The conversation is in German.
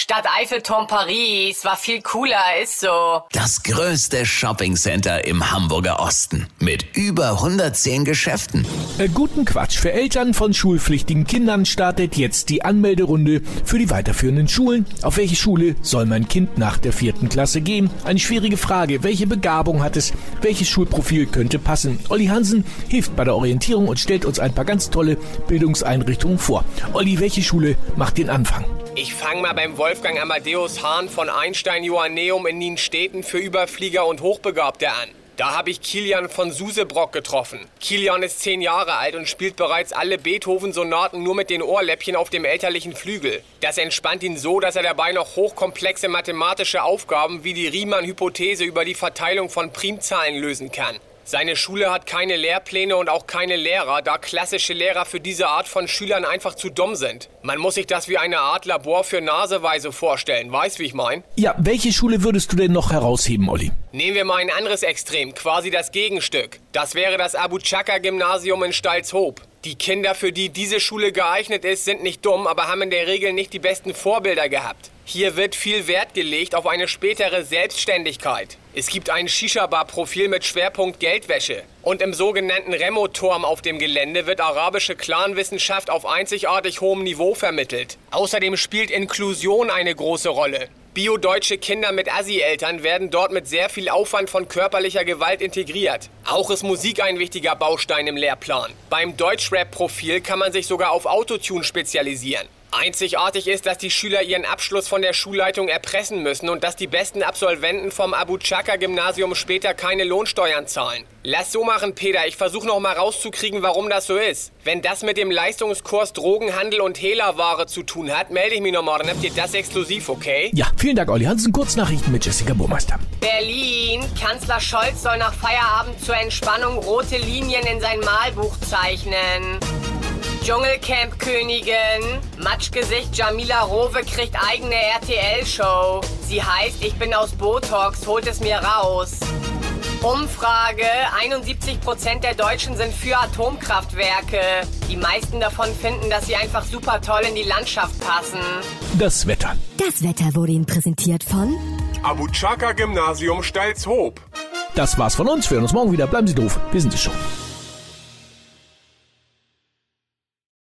Stadt Eiffelturm Paris war viel cooler, ist so. Das größte Shoppingcenter im Hamburger Osten mit über 110 Geschäften. Äh, guten Quatsch. Für Eltern von schulpflichtigen Kindern startet jetzt die Anmelderunde für die weiterführenden Schulen. Auf welche Schule soll mein Kind nach der vierten Klasse gehen? Eine schwierige Frage. Welche Begabung hat es? Welches Schulprofil könnte passen? Olli Hansen hilft bei der Orientierung und stellt uns ein paar ganz tolle Bildungseinrichtungen vor. Olli, welche Schule macht den Anfang? Ich fange mal beim Wolfgang Amadeus Hahn von Einstein Joanneum in Nienstädten für Überflieger und Hochbegabte an. Da habe ich Kilian von Susebrock getroffen. Kilian ist zehn Jahre alt und spielt bereits alle Beethoven-Sonaten nur mit den Ohrläppchen auf dem elterlichen Flügel. Das entspannt ihn so, dass er dabei noch hochkomplexe mathematische Aufgaben wie die Riemann-Hypothese über die Verteilung von Primzahlen lösen kann. Seine Schule hat keine Lehrpläne und auch keine Lehrer, da klassische Lehrer für diese Art von Schülern einfach zu dumm sind. Man muss sich das wie eine Art Labor für Naseweise vorstellen. Weißt, wie ich mein? Ja, welche Schule würdest du denn noch herausheben, Olli? Nehmen wir mal ein anderes Extrem, quasi das Gegenstück. Das wäre das Abu Chaka Gymnasium in Stalzhoop. Die Kinder, für die diese Schule geeignet ist, sind nicht dumm, aber haben in der Regel nicht die besten Vorbilder gehabt. Hier wird viel Wert gelegt auf eine spätere Selbstständigkeit. Es gibt ein Shisha-Bar-Profil mit Schwerpunkt Geldwäsche. Und im sogenannten Remo-Turm auf dem Gelände wird arabische Clanwissenschaft auf einzigartig hohem Niveau vermittelt. Außerdem spielt Inklusion eine große Rolle. Bio-deutsche Kinder mit Assi-Eltern werden dort mit sehr viel Aufwand von körperlicher Gewalt integriert. Auch ist Musik ein wichtiger Baustein im Lehrplan. Beim Deutschrap-Profil kann man sich sogar auf Autotune spezialisieren. Einzigartig ist, dass die Schüler ihren Abschluss von der Schulleitung erpressen müssen und dass die besten Absolventen vom Abu Chaka Gymnasium später keine Lohnsteuern zahlen. Lass so machen, Peter. Ich versuche noch mal rauszukriegen, warum das so ist. Wenn das mit dem Leistungskurs Drogenhandel und Hehlerware zu tun hat, melde ich mich nochmal. Dann habt ihr das exklusiv, okay? Ja, vielen Dank, Olli Hansen. Kurznachrichten mit Jessica Burmeister. Berlin. Kanzler Scholz soll nach Feierabend zur Entspannung rote Linien in sein Malbuch zeichnen. Dschungelcamp-Königin. Matschgesicht Jamila Rowe kriegt eigene RTL-Show. Sie heißt Ich bin aus Botox, holt es mir raus. Umfrage. 71% der Deutschen sind für Atomkraftwerke. Die meisten davon finden, dass sie einfach super toll in die Landschaft passen. Das Wetter. Das Wetter wurde Ihnen präsentiert von Abu Chaka Gymnasium Stalzhoop. Das war's von uns. Wir hören uns morgen wieder. Bleiben Sie doof. Wir sind es schon.